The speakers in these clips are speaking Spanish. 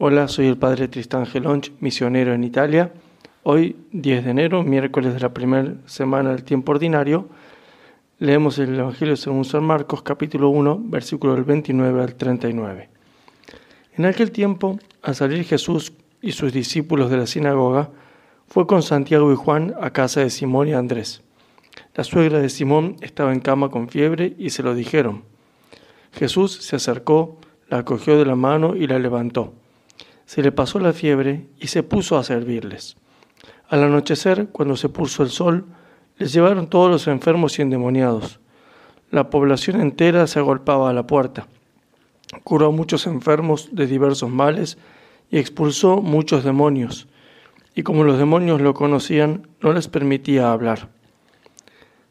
Hola, soy el Padre Tristán Gelonch, misionero en Italia. Hoy, 10 de enero, miércoles de la primera semana del tiempo ordinario, leemos el Evangelio según San Marcos, capítulo 1, versículo del 29 al 39. En aquel tiempo, al salir Jesús y sus discípulos de la sinagoga, fue con Santiago y Juan a casa de Simón y Andrés. La suegra de Simón estaba en cama con fiebre y se lo dijeron. Jesús se acercó, la cogió de la mano y la levantó se le pasó la fiebre y se puso a servirles. Al anochecer, cuando se puso el sol, les llevaron todos los enfermos y endemoniados. La población entera se agolpaba a la puerta. Curó a muchos enfermos de diversos males y expulsó muchos demonios. Y como los demonios lo conocían, no les permitía hablar.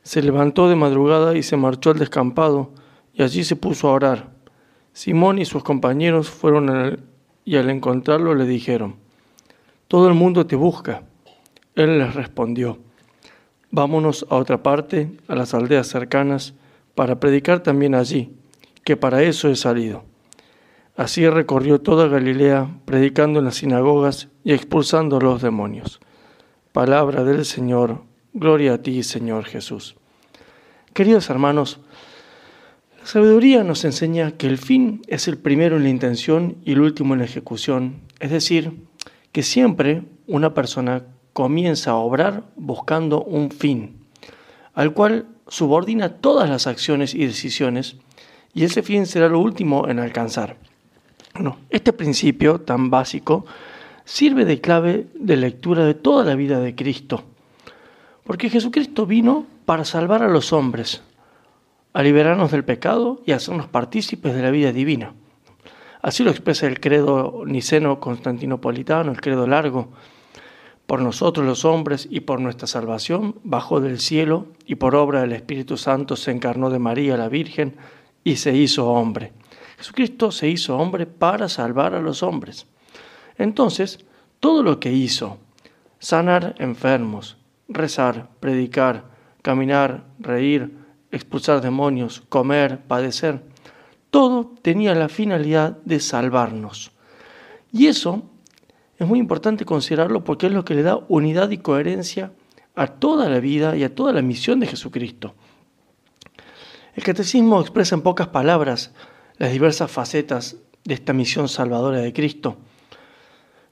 Se levantó de madrugada y se marchó al descampado, y allí se puso a orar. Simón y sus compañeros fueron al y al encontrarlo le dijeron, Todo el mundo te busca. Él les respondió, Vámonos a otra parte, a las aldeas cercanas, para predicar también allí, que para eso he salido. Así recorrió toda Galilea, predicando en las sinagogas y expulsando a los demonios. Palabra del Señor, gloria a ti, Señor Jesús. Queridos hermanos, sabiduría nos enseña que el fin es el primero en la intención y el último en la ejecución, es decir, que siempre una persona comienza a obrar buscando un fin, al cual subordina todas las acciones y decisiones, y ese fin será lo último en alcanzar. este principio tan básico sirve de clave de lectura de toda la vida de Cristo, porque Jesucristo vino para salvar a los hombres, a liberarnos del pecado y a hacernos partícipes de la vida divina. Así lo expresa el credo niceno constantinopolitano, el credo largo. Por nosotros los hombres y por nuestra salvación bajó del cielo y por obra del Espíritu Santo se encarnó de María la Virgen y se hizo hombre. Jesucristo se hizo hombre para salvar a los hombres. Entonces, todo lo que hizo, sanar enfermos, rezar, predicar, caminar, reír, expulsar demonios, comer, padecer, todo tenía la finalidad de salvarnos. Y eso es muy importante considerarlo porque es lo que le da unidad y coherencia a toda la vida y a toda la misión de Jesucristo. El catecismo expresa en pocas palabras las diversas facetas de esta misión salvadora de Cristo.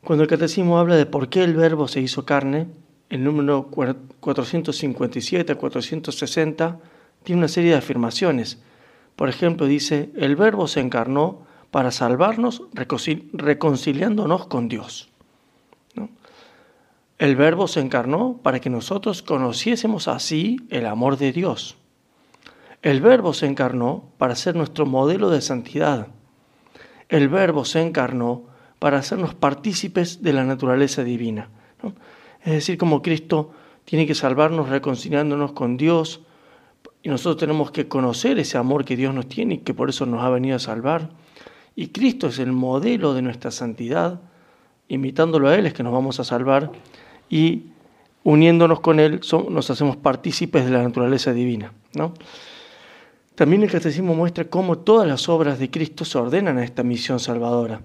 Cuando el catecismo habla de por qué el verbo se hizo carne, el número 457 a 460 tiene una serie de afirmaciones. Por ejemplo, dice, el verbo se encarnó para salvarnos reconciliándonos con Dios. El verbo se encarnó para que nosotros conociésemos así el amor de Dios. El verbo se encarnó para ser nuestro modelo de santidad. El verbo se encarnó para hacernos partícipes de la naturaleza divina. Es decir, como Cristo tiene que salvarnos reconciliándonos con Dios, y nosotros tenemos que conocer ese amor que Dios nos tiene y que por eso nos ha venido a salvar. Y Cristo es el modelo de nuestra santidad. Imitándolo a Él es que nos vamos a salvar. Y uniéndonos con Él nos hacemos partícipes de la naturaleza divina. ¿no? También el catecismo muestra cómo todas las obras de Cristo se ordenan a esta misión salvadora.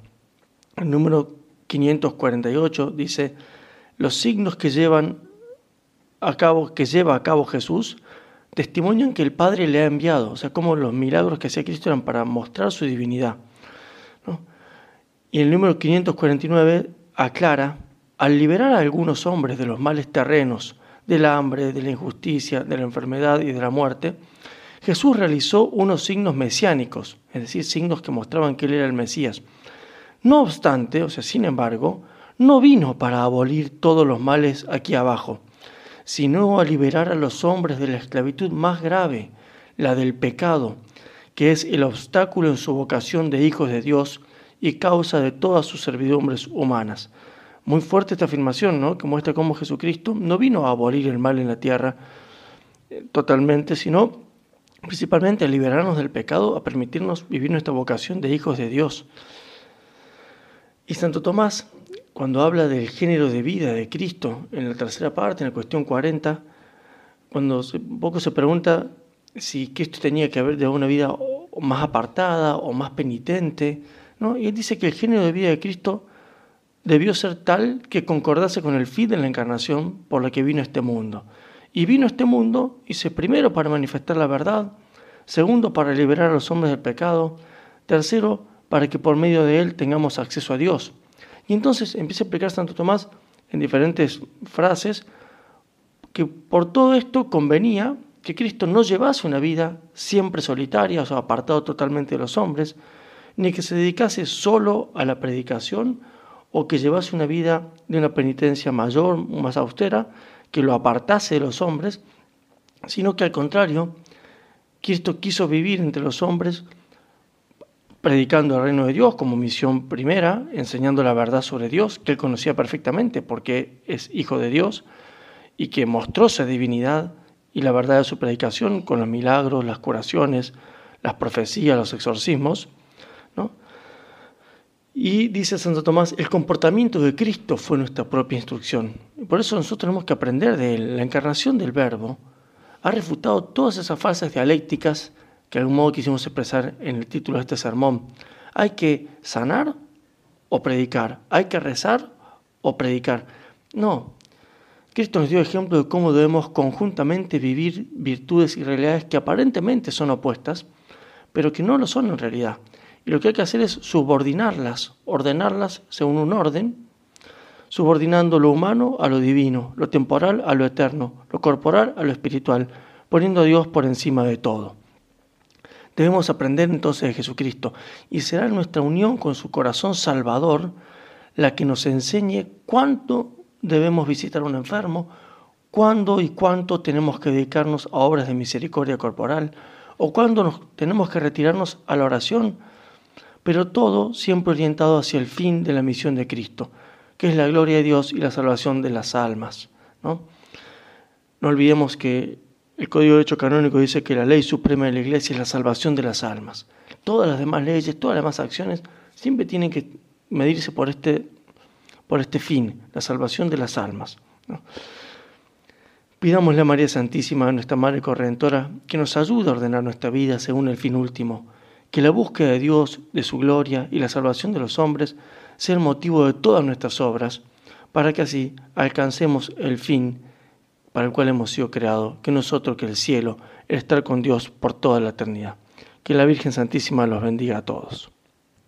El número 548 dice, los signos que llevan a cabo, que lleva a cabo Jesús, testimonian que el Padre le ha enviado, o sea, como los milagros que hacía Cristo eran para mostrar su divinidad. Y el número 549 aclara, al liberar a algunos hombres de los males terrenos, del hambre, de la injusticia, de la enfermedad y de la muerte, Jesús realizó unos signos mesiánicos, es decir, signos que mostraban que Él era el Mesías. No obstante, o sea, sin embargo, no vino para abolir todos los males aquí abajo, sino a liberar a los hombres de la esclavitud más grave, la del pecado, que es el obstáculo en su vocación de hijos de Dios y causa de todas sus servidumbres humanas. Muy fuerte esta afirmación, ¿no? que muestra cómo Jesucristo no vino a abolir el mal en la tierra eh, totalmente, sino principalmente a liberarnos del pecado, a permitirnos vivir nuestra vocación de hijos de Dios. Y Santo Tomás cuando habla del género de vida de Cristo en la tercera parte, en la cuestión 40, cuando un poco se pregunta si Cristo tenía que haber de una vida más apartada o más penitente, ¿no? y él dice que el género de vida de Cristo debió ser tal que concordase con el fin de la encarnación por la que vino a este mundo. Y vino a este mundo, dice, primero para manifestar la verdad, segundo para liberar a los hombres del pecado, tercero para que por medio de él tengamos acceso a Dios. Y entonces empieza a explicar Santo Tomás en diferentes frases que por todo esto convenía que Cristo no llevase una vida siempre solitaria, o sea, apartado totalmente de los hombres, ni que se dedicase solo a la predicación o que llevase una vida de una penitencia mayor, más austera, que lo apartase de los hombres, sino que al contrario, Cristo quiso vivir entre los hombres predicando el reino de Dios como misión primera, enseñando la verdad sobre Dios, que él conocía perfectamente porque es hijo de Dios y que mostró su divinidad y la verdad de su predicación con los milagros, las curaciones, las profecías, los exorcismos. ¿no? Y dice Santo Tomás, el comportamiento de Cristo fue nuestra propia instrucción. Por eso nosotros tenemos que aprender de él. La encarnación del Verbo ha refutado todas esas falsas dialécticas que de algún modo quisimos expresar en el título de este sermón. Hay que sanar o predicar, hay que rezar o predicar. No, Cristo nos dio ejemplo de cómo debemos conjuntamente vivir virtudes y realidades que aparentemente son opuestas, pero que no lo son en realidad. Y lo que hay que hacer es subordinarlas, ordenarlas según un orden, subordinando lo humano a lo divino, lo temporal a lo eterno, lo corporal a lo espiritual, poniendo a Dios por encima de todo. Debemos aprender entonces de Jesucristo y será nuestra unión con su corazón salvador la que nos enseñe cuánto debemos visitar a un enfermo, cuándo y cuánto tenemos que dedicarnos a obras de misericordia corporal, o cuándo nos tenemos que retirarnos a la oración, pero todo siempre orientado hacia el fin de la misión de Cristo, que es la gloria de Dios y la salvación de las almas. No, no olvidemos que el Código de Hecho Canónico dice que la ley suprema de la Iglesia es la salvación de las almas. Todas las demás leyes, todas las demás acciones siempre tienen que medirse por este por este fin, la salvación de las almas. Pidámosle a María Santísima, nuestra Madre Corredentora, que nos ayude a ordenar nuestra vida según el fin último, que la búsqueda de Dios, de su gloria y la salvación de los hombres sea el motivo de todas nuestras obras, para que así alcancemos el fin para el cual hemos sido creados, que nosotros, que el cielo, el estar con Dios por toda la eternidad. Que la Virgen Santísima los bendiga a todos.